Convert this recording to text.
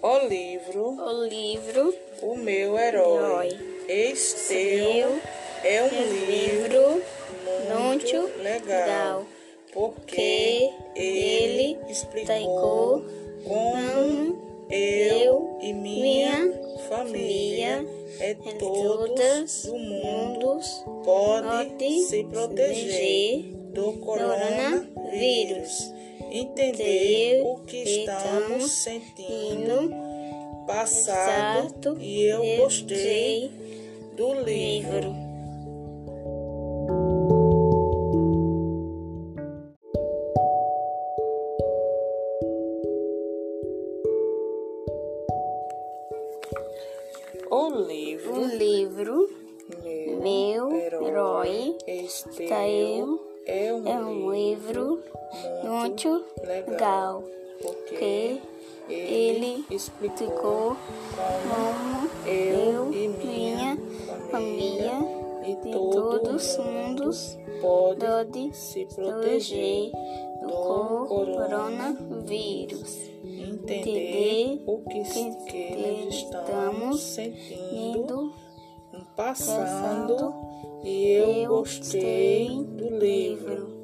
O livro. O livro. O meu herói. herói. Esteu é um livro muito, muito legal, legal, porque ele explicou como eu e minha família é, é todos o mundo pode se proteger do coronavírus. Entender o que estamos sentindo indo passado e eu gostei do livro. O livro O livro Meu, Meu Herói Esteu Esteu é um, é um livro muito muito legal, legal, porque que ele explicou como eu e minha família e todos os mundo mundos pode se proteger do coronavírus. entender o que, que estamos sentindo, Indo passando, gostei do livro.